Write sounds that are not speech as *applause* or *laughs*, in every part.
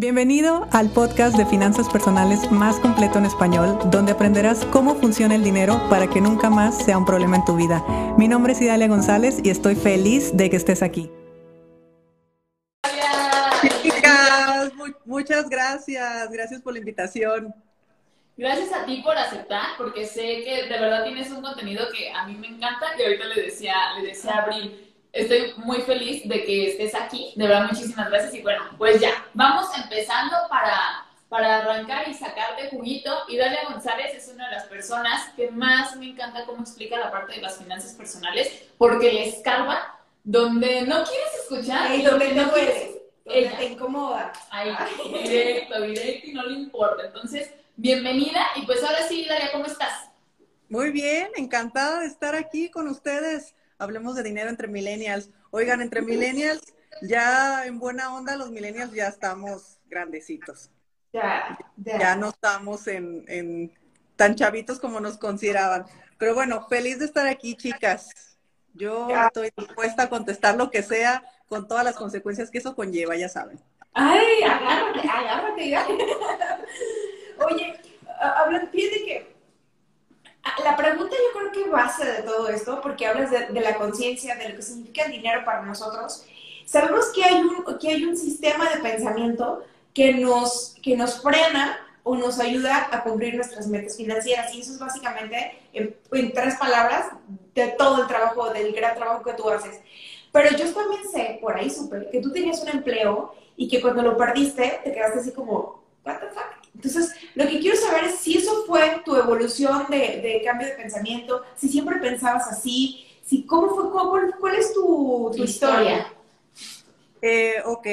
Bienvenido al podcast de finanzas personales más completo en español, donde aprenderás cómo funciona el dinero para que nunca más sea un problema en tu vida. Mi nombre es Idalia González y estoy feliz de que estés aquí. Chicas, muchas gracias. Gracias por la invitación. Gracias a ti por aceptar, porque sé que de verdad tienes un contenido que a mí me encanta y ahorita le decía, le decía a Abril estoy muy feliz de que estés aquí. De verdad, muchísimas gracias. Y bueno, pues ya, vamos empezando para, para arrancar y sacarte juguito. Y Dalia González es una de las personas que más me encanta cómo explica la parte de las finanzas personales, porque le escarba donde no quieres escuchar y donde no quieres. Ella te incomoda. Ahí, directo, directo y no le importa. Entonces, bienvenida. Y pues ahora sí, Dalia, ¿cómo estás? Muy bien, encantada de estar aquí con ustedes hablemos de dinero entre millennials. Oigan, entre millennials, ya en buena onda, los millennials ya estamos grandecitos. Ya, ya. no estamos en, tan chavitos como nos consideraban. Pero bueno, feliz de estar aquí, chicas. Yo estoy dispuesta a contestar lo que sea con todas las consecuencias que eso conlleva, ya saben. Ay, agárrate, agárrate. *laughs* Oye, hablando, fíjate que la pregunta yo creo que base de todo esto, porque hablas de, la conciencia, de lo que significa el dinero para nosotros, sabemos que hay un, que hay un sistema de pensamiento que nos, que nos frena o nos ayuda a cumplir nuestras metas financieras. Y eso es básicamente, en, tres palabras, de todo el trabajo, del gran trabajo que tú haces. Pero yo también sé, por ahí supe, que tú tenías un empleo y que cuando lo perdiste te quedaste así como, what the fuck? Entonces, lo que quiero saber es si fue tu evolución de, cambio de pensamiento, si siempre pensabas así, si cómo fue, cuál, es tu, historia. Eh, ok,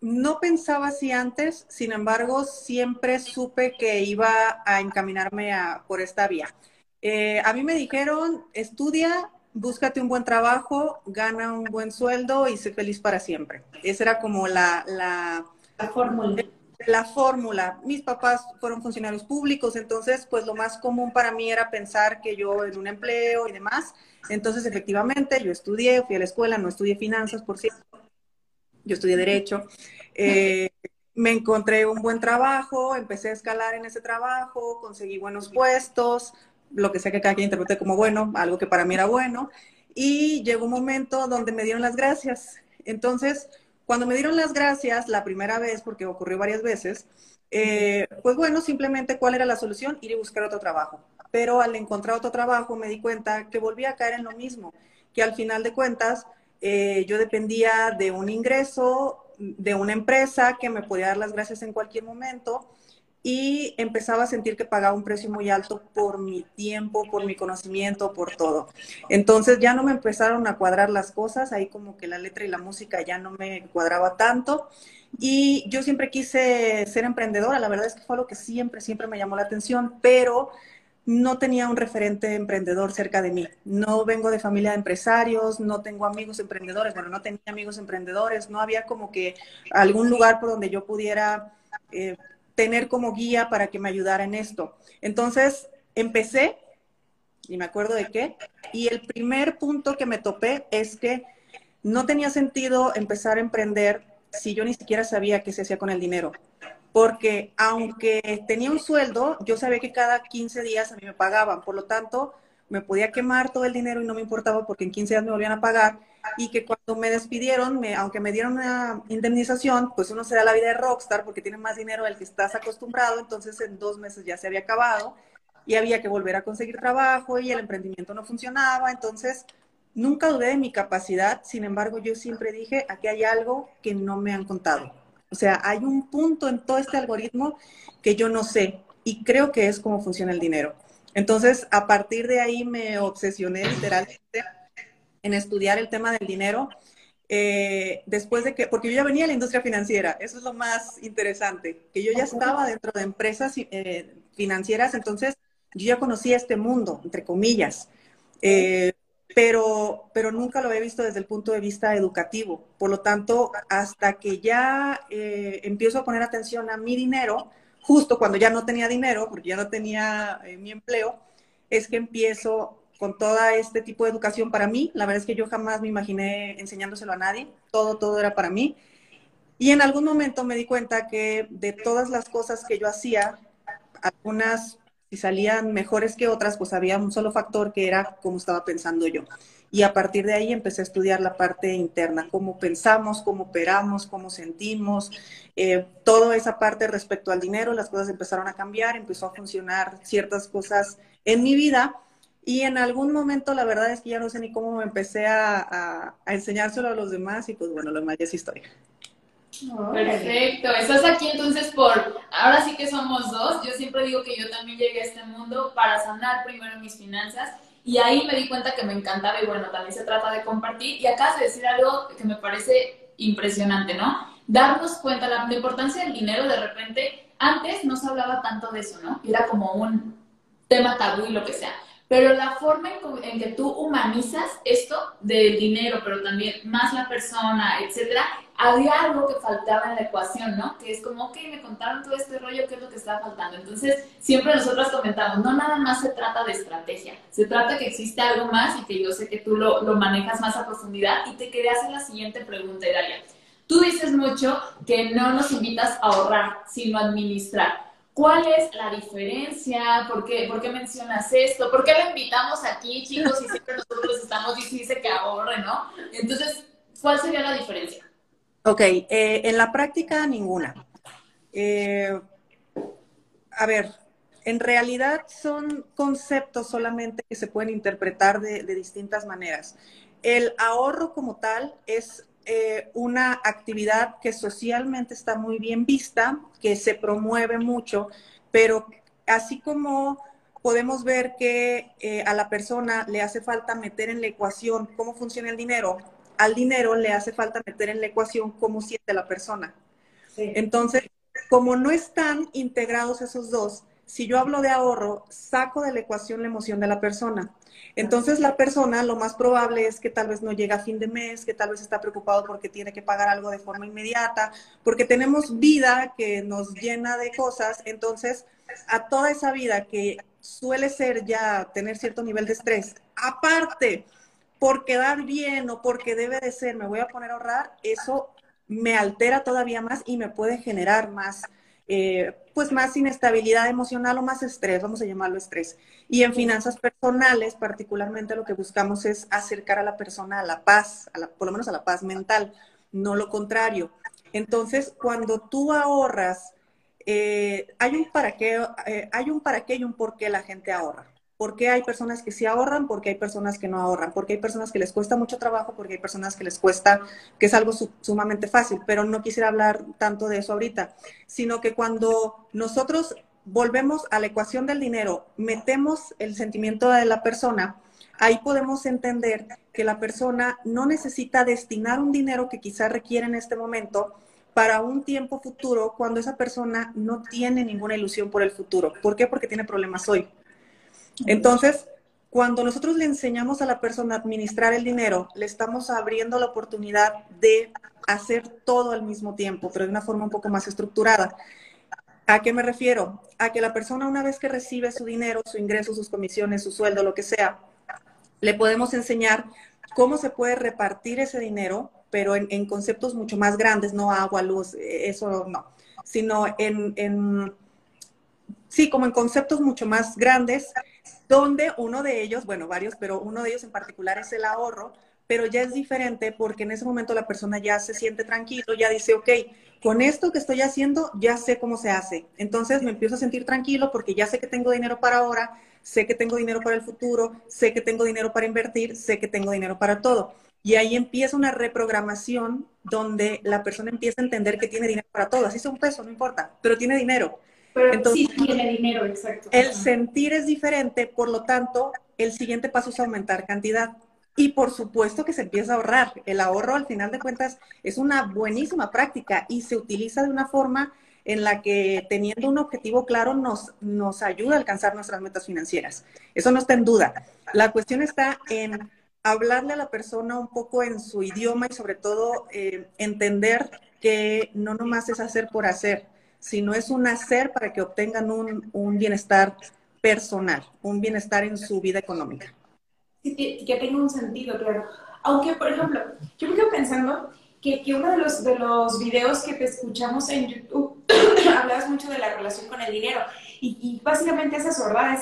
no pensaba así antes, sin embargo, siempre supe que iba a encaminarme a, por esta vía. Eh, a mí me dijeron, estudia, búscate un buen trabajo, gana un buen sueldo y sé feliz para siempre. Esa era como la... La, la fórmula la fórmula. Mis papás fueron funcionarios públicos, entonces pues lo más común para mí era pensar que yo en un empleo y demás. Entonces efectivamente yo estudié, fui a la escuela, no estudié finanzas, por cierto, yo estudié derecho. Eh, me encontré un buen trabajo, empecé a escalar en ese trabajo, conseguí buenos puestos, lo que sea que cada quien interprete como bueno, algo que para mí era bueno, y llegó un momento donde me dieron las gracias. Entonces, cuando me dieron las gracias la primera vez, porque ocurrió varias veces, eh, pues bueno, simplemente cuál era la solución, ir y buscar otro trabajo. Pero al encontrar otro trabajo me di cuenta que volvía a caer en lo mismo, que al final de cuentas eh, yo dependía de un ingreso, de una empresa que me podía dar las gracias en cualquier momento y empezaba a sentir que pagaba un precio muy alto por mi tiempo, por mi conocimiento, por todo. Entonces ya no me empezaron a cuadrar las cosas, ahí como que la letra y la música ya no me cuadraba tanto. Y yo siempre quise ser emprendedora, la verdad es que fue lo que siempre, siempre me llamó la atención, pero no tenía un referente emprendedor cerca de mí. No vengo de familia de empresarios, no tengo amigos emprendedores, bueno, no tenía amigos emprendedores, no había como que algún lugar por donde yo pudiera... Eh, tener como guía para que me ayudara en esto. Entonces, empecé, y me acuerdo de qué, y el primer punto que me topé es que no tenía sentido empezar a emprender si yo ni siquiera sabía qué se hacía con el dinero. Porque aunque tenía un sueldo, yo sabía que cada 15 días a mí me pagaban. Por lo tanto, me podía quemar todo el dinero y no me importaba porque en 15 días me volvían a pagar y que cuando me despidieron, me, aunque me dieron una indemnización, pues uno se da la vida de rockstar porque tiene más dinero del que estás acostumbrado, entonces en dos meses ya se había acabado y había que volver a conseguir trabajo y el emprendimiento no funcionaba, entonces nunca dudé de mi capacidad, sin embargo yo siempre dije, aquí hay algo que no me han contado. O sea, hay un punto en todo este algoritmo que yo no sé y creo que es cómo funciona el dinero. Entonces, a partir de ahí me obsesioné literalmente en estudiar el tema del dinero. Eh, después de que, porque yo ya venía a la industria financiera, eso es lo más interesante, que yo ya estaba dentro de empresas eh, financieras, entonces yo ya conocía este mundo, entre comillas, eh, pero, pero nunca lo había visto desde el punto de vista educativo. Por lo tanto, hasta que ya empiezo a poner atención a mi dinero, justo cuando ya no tenía dinero, porque ya no tenía mi empleo, es que empiezo con todo este tipo de educación para mí. La verdad es que yo jamás me imaginé enseñándoselo a nadie. Todo, todo era para mí. Y en algún momento me di cuenta que de todas las cosas que yo hacía, algunas si salían mejores que otras, pues había un solo factor que era cómo estaba pensando yo. Y a partir de ahí empecé a estudiar la parte interna, cómo pensamos, cómo operamos, cómo sentimos, eh, toda esa parte respecto al dinero, las cosas empezaron a cambiar, empezó a funcionar ciertas cosas en mi vida. Y en algún momento, la verdad es que ya no sé ni cómo me empecé a, a enseñárselo a los demás y pues bueno, lo demás ya es historia. Perfecto, estás aquí entonces por, ahora sí que somos dos, yo siempre digo que yo también llegué a este mundo para sanar primero mis finanzas y ahí me di cuenta que me encantaba y bueno, también se trata de compartir y acá de decir algo que me parece impresionante, ¿no? Darnos cuenta la, la importancia del dinero de repente, antes no se hablaba tanto de eso, ¿no? Era como un tema tabú y lo que sea. Pero la forma en, que tú humanizas esto del dinero, pero también más la persona, etcétera, había algo que faltaba en la ecuación, ¿no? Que es como, ok, me contaron todo este rollo, ¿qué es lo que estaba faltando? Entonces, siempre nosotros comentamos, no nada más se trata de estrategia, se trata que existe algo más y que yo sé que tú lo, lo manejas más a profundidad. Y te quería hacer la siguiente pregunta, Idalia. Tú dices mucho que no nos invitas a ahorrar, sino a administrar. ¿Cuál es la diferencia? ¿Por qué, ¿Por qué mencionas esto? ¿Por qué lo invitamos aquí, chicos? Y siempre nosotros estamos dice que ahorre, ¿no? Entonces, ¿cuál sería la diferencia? Ok, eh, en la práctica ninguna. Eh, a ver, en realidad son conceptos solamente que se pueden interpretar de distintas maneras. El ahorro como tal es eh, una actividad que socialmente está muy bien vista, que se promueve mucho, pero así como podemos ver que eh, a la persona le hace falta meter en la ecuación cómo funciona el dinero, al dinero le hace falta meter en la ecuación cómo siente la persona. Entonces, como no están integrados esos dos, si yo hablo de ahorro, saco de la ecuación la emoción de la persona. Entonces la persona lo más probable es que tal vez no llega a fin de mes, que tal vez está preocupado porque tiene que pagar algo de forma inmediata, porque tenemos vida que nos llena de cosas, entonces a toda esa vida que suele ser ya tener cierto nivel de estrés, aparte por quedar bien o porque debe de ser, me voy a poner a ahorrar, eso me altera todavía más y me puede generar más eh, pues más inestabilidad emocional o más estrés, vamos a llamarlo estrés. Y en finanzas personales, particularmente lo que buscamos es acercar a la persona a la paz, a por lo menos a la paz mental, no lo contrario. Entonces, cuando tú ahorras, eh, hay un para qué, eh, hay un para qué y un por qué la gente ahorra. ¿Por qué hay personas que sí ahorran? ¿Por qué hay personas que no ahorran? ¿Por qué hay personas que les cuesta mucho trabajo? ¿Por qué hay personas que les cuesta, que es algo sumamente fácil? Pero no quisiera hablar tanto de eso ahorita, sino que cuando nosotros volvemos a la ecuación del dinero, metemos el sentimiento de la persona, ahí podemos entender que la persona no necesita destinar un dinero que quizá requiere en este momento para un tiempo futuro cuando esa persona no tiene ninguna ilusión por el futuro. ¿Por qué? Porque tiene problemas hoy. Entonces, cuando nosotros le enseñamos a la persona a administrar el dinero, le estamos abriendo la oportunidad de hacer todo al mismo tiempo, pero de una forma un poco más estructurada. ¿A qué me refiero? A que la persona una vez que recibe su dinero, su ingreso, sus comisiones, su sueldo, lo que sea, le podemos enseñar cómo se puede repartir ese dinero, pero en, conceptos mucho más grandes, no agua, luz, eso no, sino en, en, sí, como en conceptos mucho más grandes donde uno de ellos, bueno, varios, pero uno de ellos en particular es el ahorro, pero ya es diferente porque en ese momento la persona ya se siente tranquilo, ya dice, ok, con esto que estoy haciendo ya sé cómo se hace. Entonces me empiezo a sentir tranquilo porque ya sé que tengo dinero para ahora, sé que tengo dinero para el futuro, sé que tengo dinero para invertir, sé que tengo dinero para todo. Y ahí empieza una reprogramación donde la persona empieza a entender que tiene dinero para todo. Así sea un peso, no importa, pero tiene dinero. Entonces, sí tiene dinero, exacto. El sentir es diferente, por lo tanto, el siguiente paso es aumentar cantidad. Y por supuesto que se empieza a ahorrar. El ahorro, al final de cuentas, es una buenísima práctica y se utiliza de una forma en la que teniendo un objetivo claro nos, nos ayuda a alcanzar nuestras metas financieras. Eso no está en duda. La cuestión está en hablarle a la persona un poco en su idioma y sobre todo eh, entender que no nomás es hacer por hacer, sino es un hacer para que obtengan un, bienestar personal, un bienestar en su vida económica. Sí, que tenga un sentido, claro. Aunque, por ejemplo, yo me quedo pensando que, que, uno de los, de los videos que te escuchamos en YouTube, *coughs* hablabas mucho de la relación con el dinero. Y, y básicamente esas verdad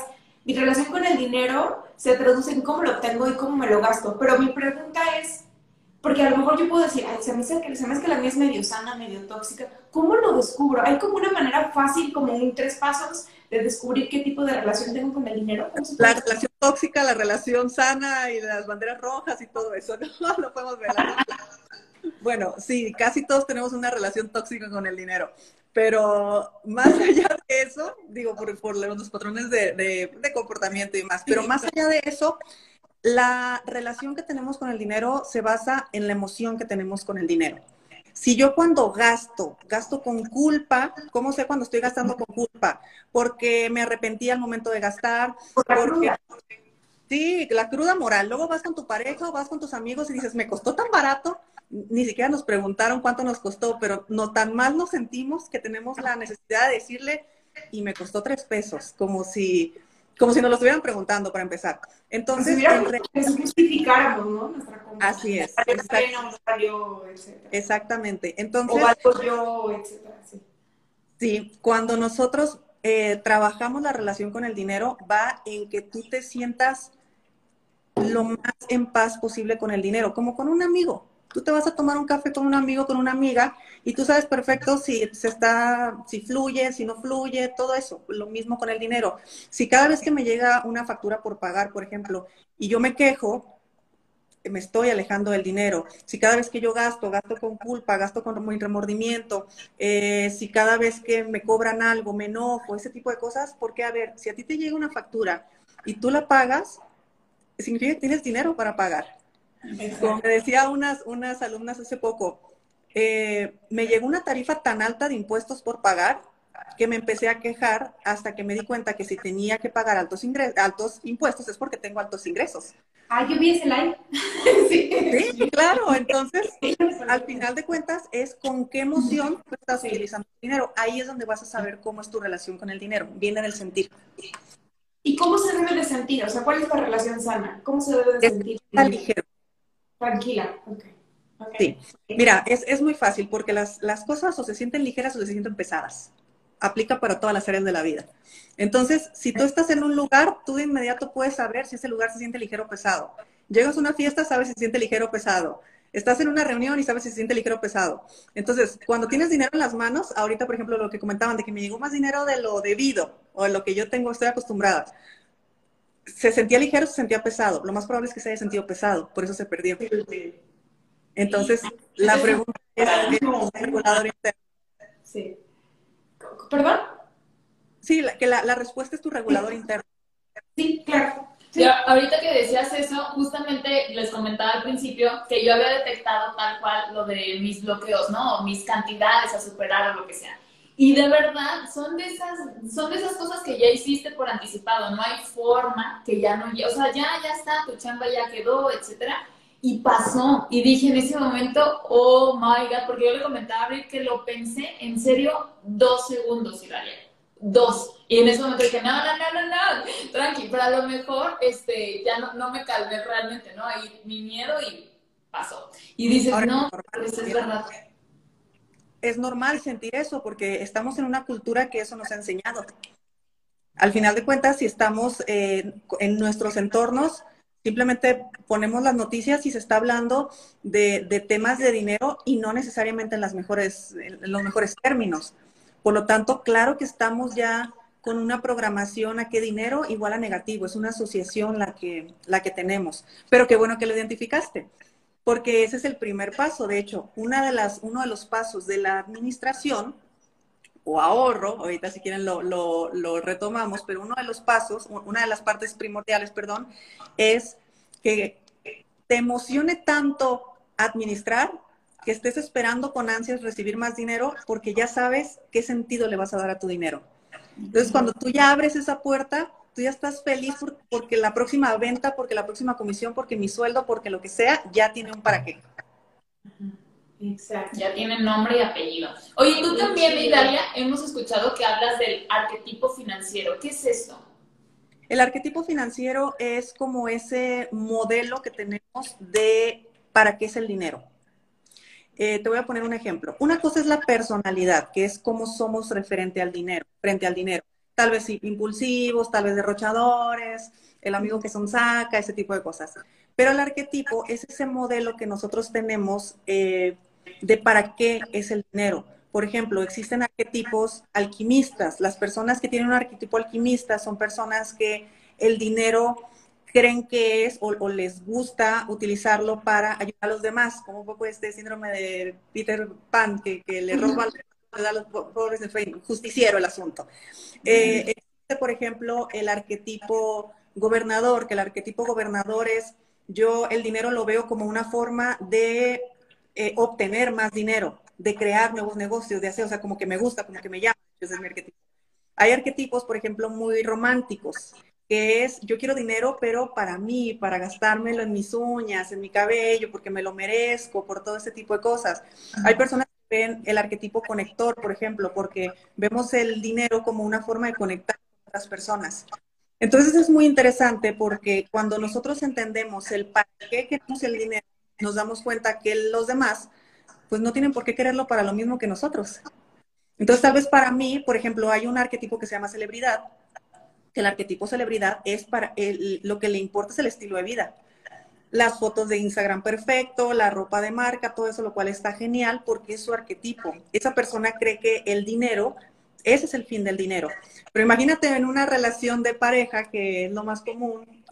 mi relación con el dinero se traduce en cómo lo obtengo y cómo me lo gasto. Pero mi pregunta es, porque a lo mejor yo puedo decir, Ay, se, me hace que, se me hace que la mía es medio sana, medio tóxica. ¿Cómo lo descubro? ¿Hay como una manera fácil, como un tres pasos, de descubrir qué tipo de relación tengo con el dinero? La relación tóxica, la relación sana y las banderas rojas y todo eso, *laughs* ¿no? Lo podemos ver. Bueno, sí, casi todos tenemos una relación tóxica con el dinero. Pero más *laughs* allá de eso, digo, por, los patrones de comportamiento y más, pero más allá de eso, la relación que tenemos con el dinero se basa en la emoción que tenemos con el dinero. Si yo cuando gasto, gasto con culpa, ¿cómo sé cuando estoy gastando con culpa? Porque me arrepentí al momento de gastar, porque... Sí, la cruda moral. Luego vas con tu pareja o vas con tus amigos y dices, me costó tan barato. Ni siquiera nos preguntaron cuánto nos costó, pero no tan mal nos sentimos que tenemos la necesidad de decirle, y me costó tres pesos, como si como si nos lo estuvieran preguntando para empezar. Entonces, si justificáramos, ¿no? Nuestra Así es. Exactamente. Entonces, o yo, etcétera. Sí. sí, cuando nosotros eh, trabajamos la relación con el dinero, va en que tú te sientas lo más en paz posible con el dinero, como con un amigo. Tú te vas a tomar un café con un amigo, con una amiga, y tú sabes perfecto si se está, si fluye, si no fluye, todo eso. Lo mismo con el dinero. Si cada vez que me llega una factura por pagar, por ejemplo, y yo me quejo, me estoy alejando del dinero. Si cada vez que yo gasto, gasto con culpa, gasto con remordimiento, eh, si cada vez que me cobran algo, me enojo, ese tipo de cosas, porque a ver, si a ti te llega una factura y tú la pagas, significa que tienes dinero para pagar. Como me decía unas, unas alumnas hace poco, eh, me llegó una tarifa tan alta de impuestos por pagar que me empecé a quejar hasta que me di cuenta que si tenía que pagar altos, altos impuestos es porque tengo altos ingresos. Ah, yo vi ese live. *laughs* sí. sí. claro. Entonces, al final de cuentas, es con qué emoción tú estás utilizando el dinero. Ahí es donde vas a saber cómo es tu relación con el dinero. Viene del sentir. ¿Y cómo se debe de sentir? O sea, ¿cuál es la relación sana? ¿Cómo se debe de sentir? Está ligero. Tranquila, ok. Sí, mira, es, es, muy fácil porque las, las cosas o se sienten ligeras o se sienten pesadas. Aplica para todas las áreas de la vida. Entonces, si tú estás en un lugar, tú de inmediato puedes saber si ese lugar se siente ligero o pesado. Llegas a una fiesta, sabes si se siente ligero o pesado. Estás en una reunión y sabes si se siente ligero o pesado. Entonces, cuando tienes dinero en las manos, ahorita, por ejemplo, lo que comentaban de que me llegó más dinero de lo debido o de lo que yo tengo, estoy acostumbrada se sentía ligero, se sentía pesado. Lo más probable es que se haya sentido pesado, por eso se perdió. Entonces, la pregunta es, ¿qué es un regulador interno? Sí. ¿Perdón? Sí, la, que la, la, respuesta es tu regulador interno. Sí, claro. Sí. ahorita que decías eso, justamente les comentaba al principio que yo había detectado tal cual lo de mis bloqueos, ¿no? mis cantidades a superar o lo que sea. Y de verdad, son de esas, son de esas cosas que ya hiciste por anticipado, no hay forma que ya no, o sea, ya, ya está, tu chamba ya quedó, etcétera. Y pasó, y dije en ese momento, oh my god, porque yo le comentaba a Abril que lo pensé en serio dos segundos, Hilaria. Dos. Y en ese momento dije, no, no, no, no, no, tranqui, pero a lo mejor este, ya no, no me calmé realmente, ¿no? Ahí mi miedo y pasó. Y dices, no, pues es verdad es normal sentir eso porque estamos en una cultura que eso nos ha enseñado. Al final de cuentas, si estamos eh, en nuestros entornos, simplemente ponemos las noticias y se está hablando de, temas de dinero y no necesariamente en los mejores términos. Por lo tanto, claro que estamos ya con una programación a qué dinero igual a negativo. Es una asociación la que, la que tenemos. Pero qué bueno que lo identificaste porque ese es el primer paso. De hecho, una de las, uno de los pasos de la administración o ahorro, ahorita si quieren lo, lo, lo, retomamos, pero uno de los pasos, una de las partes primordiales, perdón, es que te emocione tanto administrar que estés esperando con ansias recibir más dinero porque ya sabes qué sentido le vas a dar a tu dinero. Entonces, cuando tú ya abres esa puerta, tú ya estás feliz porque la próxima venta, porque la próxima comisión, porque mi sueldo, porque lo que sea, ya tiene un para qué. Exacto. Ya tiene nombre y apellido. Oye, tú también, Italia, hemos escuchado que hablas del arquetipo financiero. ¿Qué es esto? El arquetipo financiero es como ese modelo que tenemos de para qué es el dinero. eh, te voy a poner un ejemplo. Una cosa es la personalidad, que es cómo somos referente al dinero, frente al dinero. Tal vez impulsivos, tal vez derrochadores, el amigo que son saca, ese tipo de cosas. Pero el arquetipo es ese modelo que nosotros tenemos eh, de para qué es el dinero. Por ejemplo, existen arquetipos alquimistas. Las personas que tienen un arquetipo alquimista son personas que el dinero creen que es o, les gusta utilizarlo para ayudar a los demás, como un poco este síndrome de Peter Pan, que, le roba a los pobres, justiciero el asunto. Eh, existe, por ejemplo, el arquetipo gobernador, que el arquetipo gobernador es, yo el dinero lo veo como una forma de eh, obtener más dinero, de crear nuevos negocios, de hacer, o sea, como que me gusta, como que me llama, es mi arquetipo. Hay arquetipos, por ejemplo, muy románticos, que es, yo quiero dinero, pero para mí, para gastármelo en mis uñas, en mi cabello, porque me lo merezco, por todo ese tipo de cosas. Hay personas ven el arquetipo conector, por ejemplo, porque vemos el dinero como una forma de conectar con otras personas. Entonces es muy interesante porque cuando nosotros entendemos el para qué queremos el dinero, nos damos cuenta que los demás, pues no tienen por qué quererlo para lo mismo que nosotros. Entonces tal vez para mí, por ejemplo, hay un arquetipo que se llama celebridad, que el arquetipo celebridad es para lo que le importa es el estilo de vida. Las fotos de Instagram perfecto, la ropa de marca, todo eso, lo cual está genial porque es su arquetipo. Esa persona cree que el dinero, ese es el fin del dinero. Pero imagínate en una relación de pareja, que es lo más común,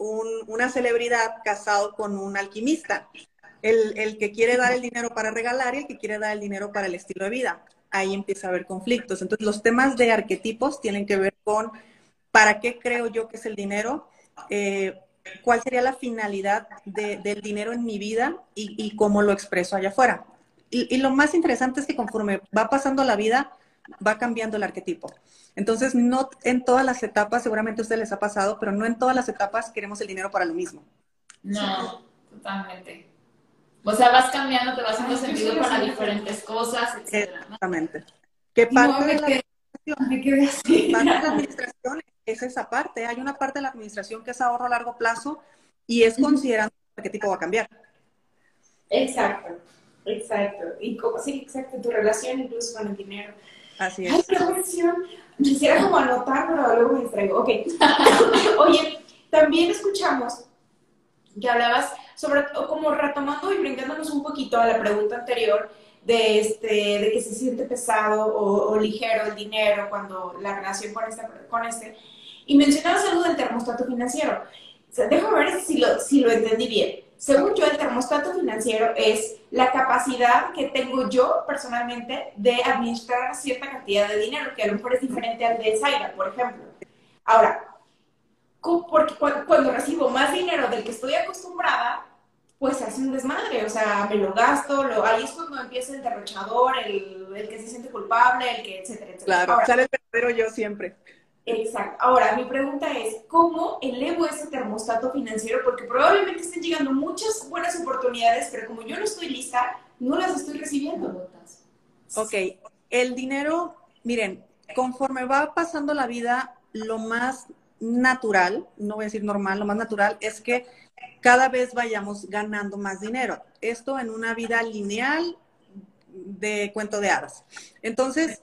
una celebridad casado con un alquimista. El, el, que quiere dar el dinero para regalar y el que quiere dar el dinero para el estilo de vida. Ahí empieza a haber conflictos. Entonces, los temas de arquetipos tienen que ver con ¿Para qué creo yo que es el dinero? Eh, ¿Cuál sería la finalidad del dinero en mi vida y, cómo lo expreso allá afuera? Y, lo más interesante es que conforme va pasando la vida, va cambiando el arquetipo. Entonces, no en todas las etapas, seguramente a ustedes les ha pasado, pero no en todas las etapas queremos el dinero para lo mismo. No, totalmente. O sea, vas cambiando, te vas haciendo sentido para diferentes cosas, etc. Exactamente. ¿Qué parte de la administración es esa parte. Hay una parte de la administración que es ahorro a largo plazo y es considerando qué tipo va a cambiar. Exacto, exacto. Y como, sí, exacto, tu relación incluso con el dinero. Así es. Ay, qué versión. Quisiera como anotar, pero luego me distraigo. Ok. *laughs* Oye, también escuchamos que hablabas sobre, como retomando y brincándonos un poquito a la pregunta anterior, de, este, de que se siente pesado o, ligero el dinero cuando la relación con este, con este y mencionabas algo del termostato financiero. déjame ver si lo, si lo entendí bien. Según yo, el termostato financiero es la capacidad que tengo yo personalmente de administrar cierta cantidad de dinero, que a lo mejor es diferente al de Zaira, por ejemplo. Ahora, porque cuando recibo más dinero del que estoy acostumbrada, pues hace un desmadre, o sea, me lo gasto, lo, ahí es cuando empieza el derrochador, el, el que se siente culpable, el que, etcétera, etcétera. Claro, sale el verdadero yo siempre. Exacto. Ahora, mi pregunta es, ¿cómo elevo ese termostato financiero? Porque probablemente estén llegando muchas buenas oportunidades, pero como yo no estoy lista, no las estoy recibiendo. Ok, el dinero, miren, conforme va pasando la vida, lo más natural, no voy a decir normal, lo más natural es que cada vez vayamos ganando más dinero. Esto en una vida lineal de cuento de hadas. Entonces,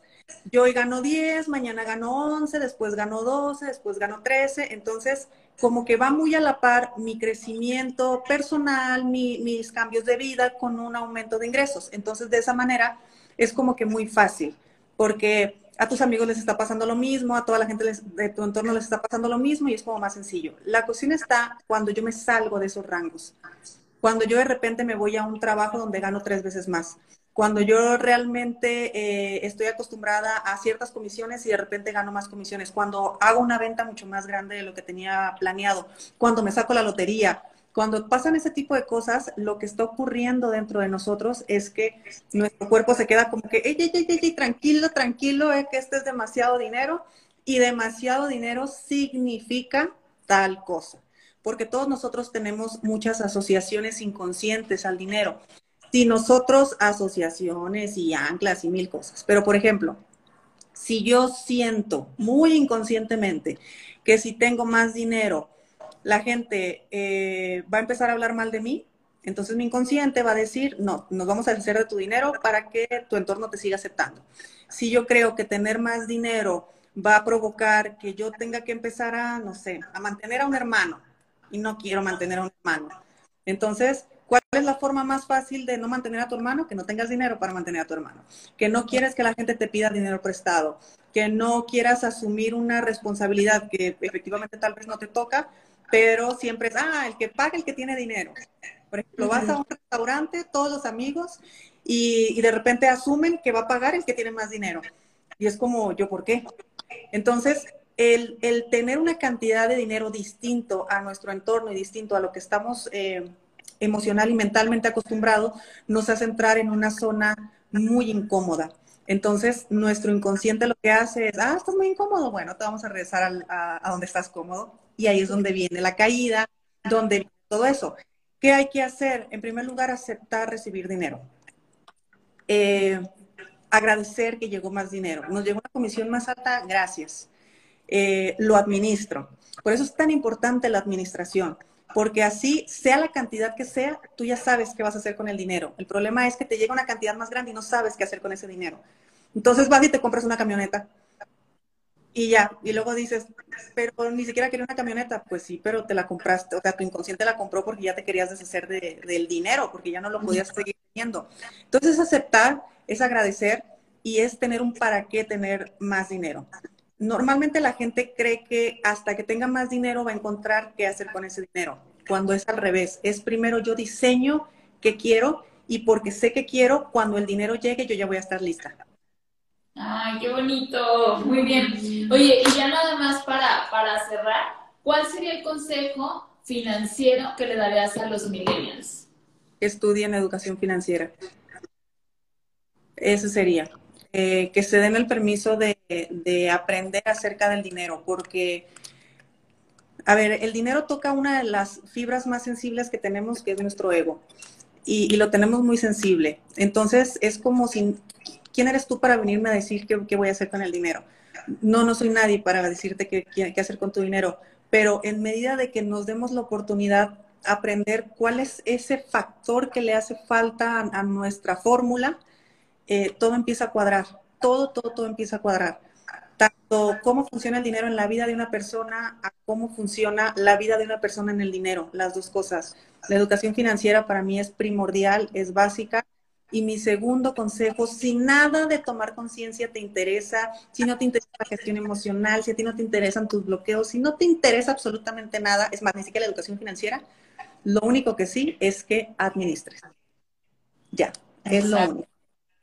yo hoy gano 10, mañana gano 11, después gano 12, después gano 13. Entonces, como que va muy a la par mi crecimiento personal, mis cambios de vida con un aumento de ingresos. Entonces, de esa manera es como que muy fácil, porque a tus amigos les está pasando lo mismo, a toda la gente de tu entorno les está pasando lo mismo y es como más sencillo. La cuestión está cuando yo me salgo de esos rangos, cuando yo de repente me voy a un trabajo donde gano tres veces más cuando yo realmente eh, estoy acostumbrada a ciertas comisiones y de repente gano más comisiones, cuando hago una venta mucho más grande de lo que tenía planeado, cuando me saco la lotería, cuando pasan ese tipo de cosas, lo que está ocurriendo dentro de nosotros es que nuestro cuerpo se queda como que, ey, ey, ey, tranquilo, tranquilo, eh, que este es demasiado dinero y demasiado dinero significa tal cosa porque todos nosotros tenemos muchas asociaciones inconscientes al dinero si nosotros asociaciones y anclas y mil cosas, pero por ejemplo, si yo siento muy inconscientemente que si tengo más dinero, la gente eh, va a empezar a hablar mal de mí, Entonces mi inconsciente va a decir, no, nos vamos a hacer de tu dinero para que tu entorno te siga aceptando. Si yo creo que tener más dinero va a provocar que yo tenga que empezar a, no sé, a mantener a un hermano y no quiero mantener a un hermano. Entonces, ¿cuál es la forma más fácil de no mantener a tu hermano? Que no tengas dinero para mantener a tu hermano. Que no quieres que la gente te pida dinero prestado. Que no quieras asumir una responsabilidad que efectivamente tal vez no te toca, pero siempre es, ah, el que paga el que tiene dinero. Por ejemplo, vas a un restaurante, todos los amigos, y, de repente asumen que va a pagar el que tiene más dinero. Y es como, ¿yo por qué? Entonces, el, tener una cantidad de dinero distinto a nuestro entorno y distinto a lo que estamos eh, emocional y mentalmente acostumbrados, nos hace entrar en una zona muy incómoda. Entonces, nuestro inconsciente lo que hace es, ah, estás muy incómodo, bueno, te vamos a regresar a, a donde estás cómodo. Y ahí es donde viene la caída, donde viene todo eso. ¿Qué hay que hacer? En primer lugar, aceptar recibir dinero. Eh, agradecer que llegó más dinero. Nos llegó una comisión más alta, gracias. Eh, lo administro. Por eso es tan importante la administración, porque así, sea la cantidad que sea, tú ya sabes qué vas a hacer con el dinero. El problema es que te llega una cantidad más grande y no sabes qué hacer con ese dinero. Entonces vas y te compras una camioneta y ya, y luego dices, pero ni siquiera quería una camioneta. Pues sí, pero te la compraste, o sea, tu inconsciente la compró porque ya te querías deshacer del dinero, porque ya no lo podías seguir teniendo. Entonces, aceptar es agradecer y es tener un para qué tener más dinero. Normalmente la gente cree que hasta que tenga más dinero va a encontrar qué hacer con ese dinero, cuando es al revés. Es primero yo diseño qué quiero y porque sé que quiero, cuando el dinero llegue yo ya voy a estar lista. Ay, qué bonito. Muy bien. Oye, y ya nada más para, para cerrar, ¿cuál sería el consejo financiero que le darías a los millennials? Estudien educación financiera. Eso sería. Eh, que se den el permiso de, de, aprender acerca del dinero, porque, a ver, el dinero toca una de las fibras más sensibles que tenemos, que es nuestro ego, y, lo tenemos muy sensible. Entonces, es como si ¿quién eres tú para venirme a decir qué, voy a hacer con el dinero? No, no soy nadie para decirte qué, qué, hacer con tu dinero, pero en medida de que nos demos la oportunidad aprender cuál es ese factor que le hace falta a, nuestra fórmula, eh, todo empieza a cuadrar, todo, todo, todo empieza a cuadrar. Tanto cómo funciona el dinero en la vida de una persona a cómo funciona la vida de una persona en el dinero, las dos cosas. La educación financiera para mí es primordial, es básica y mi segundo consejo, si nada de tomar conciencia te interesa, si no te interesa la gestión emocional, si a ti no te interesan tus bloqueos, si no te interesa absolutamente nada, es más, ni siquiera la educación financiera, lo único que sí es que administres. Ya, es lo único.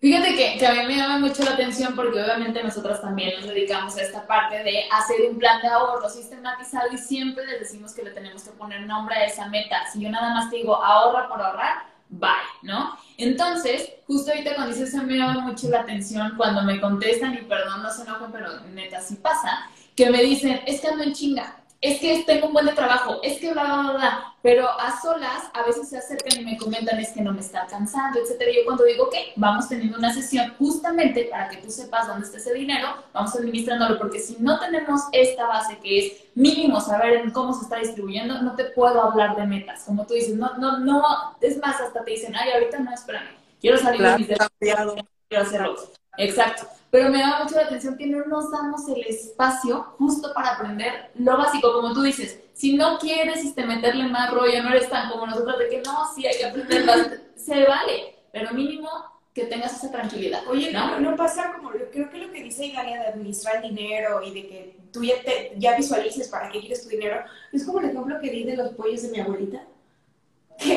Fíjate que, a mí me llama mucho la atención porque obviamente nosotros también nos dedicamos a esta parte de hacer un plan de ahorro sistematizado y siempre les decimos que le tenemos que poner nombre a esa meta. Si yo nada más te digo ahorra por ahorrar, bye, ¿no? Entonces, justo ahorita cuando dices, se me llama mucho la atención cuando me contestan, y perdón, no se enojen, pero neta sí pasa, que me dicen, es que ando en chinga, es que tengo un buen trabajo, es que bla, bla, bla, pero a solas a veces se acercan y me comentan es que no me está alcanzando, etcétera. Y yo cuando digo, que vamos teniendo una sesión justamente para que tú sepas dónde está ese dinero, vamos administrándolo, porque si no tenemos esta base que es mínimo saber cómo se está distribuyendo, no te puedo hablar de metas. Como tú dices, no, no, no, es más, hasta te dicen, ay, ahorita no, espérame, quiero salir de mis quiero hacerlo. Exacto. Pero me llama mucho la atención que no nos damos el espacio justo para aprender lo básico, como tú dices. Si no quieres este, meterle más rollo, no eres tan como nosotros de que no, sí hay que aprender más, *laughs* se vale, pero mínimo que tengas esa tranquilidad. Oye, no, no pasa como, creo que lo que dice Igalia de administrar el dinero y de que tú ya, te, ya visualices para qué quieres tu dinero, es como el ejemplo que di de los pollos de mi abuelita.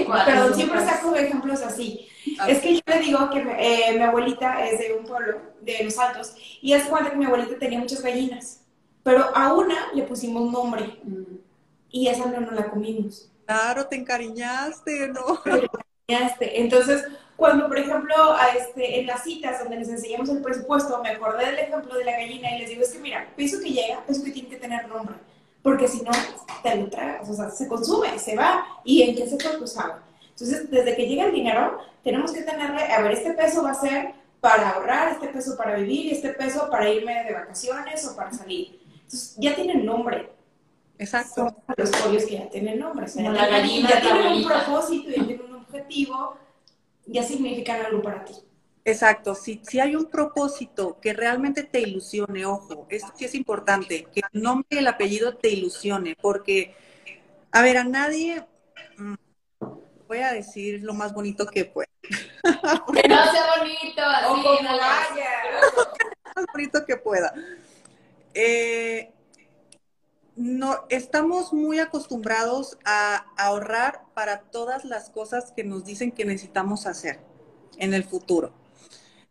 Perdón, siempre saco ejemplos así. Es que yo le digo que eh, mi abuelita es de un pueblo, de Los Altos, y es cuando que mi abuelita tenía muchas gallinas, pero a una le pusimos nombre y esa no nos la comimos. Claro, te encariñaste, ¿no? Te encariñaste. Entonces, cuando, por ejemplo, a este, en las citas donde les enseñamos el presupuesto, me acordé del ejemplo de la gallina y les digo, es que mira, peso que llega, peso que tiene que tener nombre, porque si no, te lo tragas, o sea, se consume, se va, y en qué se fue, pues Entonces, desde que llega el dinero, tenemos que tenerle, a ver, este peso va a ser para ahorrar, este peso para vivir y este peso para irme de vacaciones o para salir. Entonces, ya tienen nombre. Exacto. los pollos que ya tienen nombre. O sea, la gallina ya tienen un propósito y tienen un objetivo, ya significan algo para ti. Exacto, si, si hay un propósito que realmente te ilusione, ojo, esto sí es importante, que el nombre y el apellido te ilusione, porque, a ver, a nadie, mm, voy a decir lo más bonito que pueda. *laughs* Que no sea bonito, así, O como no, vaya. *laughs* Lo más bonito que pueda. Eh, no, estamos muy acostumbrados a ahorrar para todas las cosas que nos dicen que necesitamos hacer en el futuro.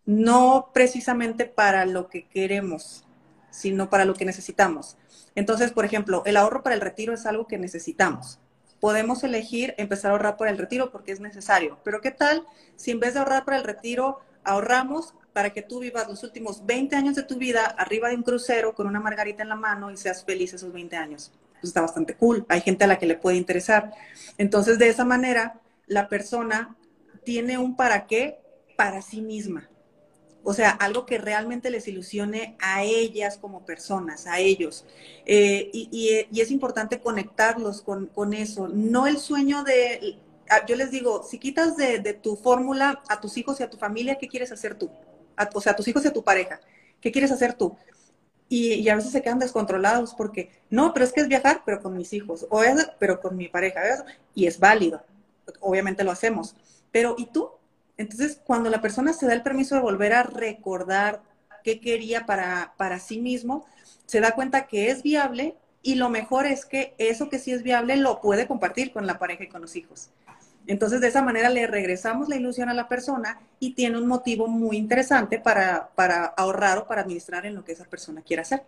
No precisamente para lo que queremos, sino para lo que necesitamos. Entonces, por ejemplo, el ahorro para el retiro es algo que necesitamos. Podemos elegir empezar a ahorrar para el retiro porque es necesario. Pero ¿qué tal si en vez de ahorrar para el retiro, ahorramos para que tú vivas los últimos 20 años de tu vida arriba de un crucero con una margarita en la mano y seas feliz esos 20 años? Pues está bastante cool. Hay gente a la que le puede interesar. Entonces, de esa manera, la persona tiene un para qué para sí misma. O sea, algo que realmente les ilusione a ellas como personas, a ellos. Eh, y, es importante conectarlos con, eso. No el sueño de, ah, yo les digo, si quitas de, tu fórmula a tus hijos y a tu familia, ¿qué quieres hacer tú? A- o sea, a tus hijos y a tu pareja, ¿qué quieres hacer tú? Y, y a veces se quedan descontrolados porque, no, pero es que es viajar, pero con mis hijos, o es, pero con mi pareja, y es válido. Obviamente lo hacemos. Pero, ¿y tú? Entonces, cuando la persona se da el permiso de volver a recordar qué quería para, para sí mismo, se da cuenta que es viable y lo mejor es que eso que sí es viable lo puede compartir con la pareja y con los hijos. Entonces, de esa manera le regresamos la ilusión a la persona y tiene un motivo muy interesante para, para ahorrar o para administrar en lo que esa persona quiera hacer.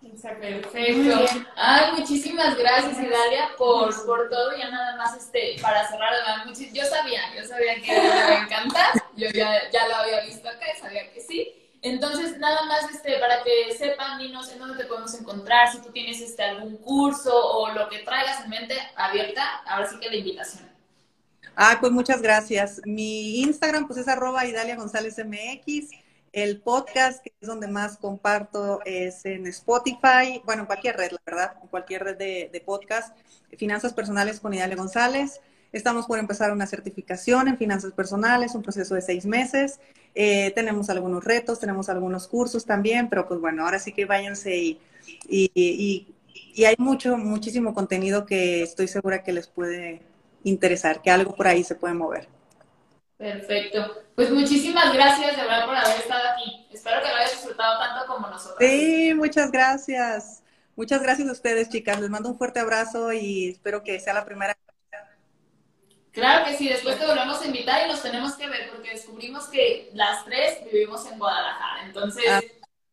Perfecto. Ay, muchísimas gracias, Idalia, por, por todo. Ya nada más este, para cerrar, yo sabía, yo sabía que me iba a encantar. Yo ya, ya lo había visto acá y sabía que sí. Entonces, nada más este, para que sepan, dinos en dónde te podemos encontrar, si tú tienes este, algún curso o lo que traigas en mente abierta, ahora sí que la invitación. Ah, pues muchas gracias. Mi Instagram pues es arroba Idalia González MX. El podcast, que es donde más comparto, es en Spotify, bueno, en cualquier red, la verdad, en cualquier red de, podcast. Finanzas personales con Idalia González. Estamos por empezar una certificación en finanzas personales, un proceso de seis meses. Eh, tenemos algunos retos, tenemos algunos cursos también, pero pues bueno, ahora sí que váyanse y, y, y hay mucho, muchísimo contenido que estoy segura que les puede interesar, que algo por ahí se puede mover. Perfecto. Pues muchísimas gracias de verdad por haber estado aquí. Espero que lo hayas disfrutado tanto como nosotros. Sí, muchas gracias. Muchas gracias a ustedes, chicas. Les mando un fuerte abrazo y espero que sea la primera. Claro que sí, después te volvemos a invitar y nos tenemos que ver porque descubrimos que las tres vivimos en Guadalajara. Entonces, Ah.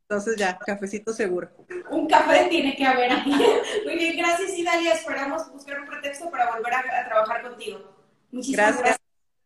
Entonces ya, cafecito seguro. Un café tiene que haber aquí. *laughs* Muy bien, gracias Idalia. Esperamos buscar un pretexto para volver a, a trabajar contigo. Muchísimas Gracias. gracias.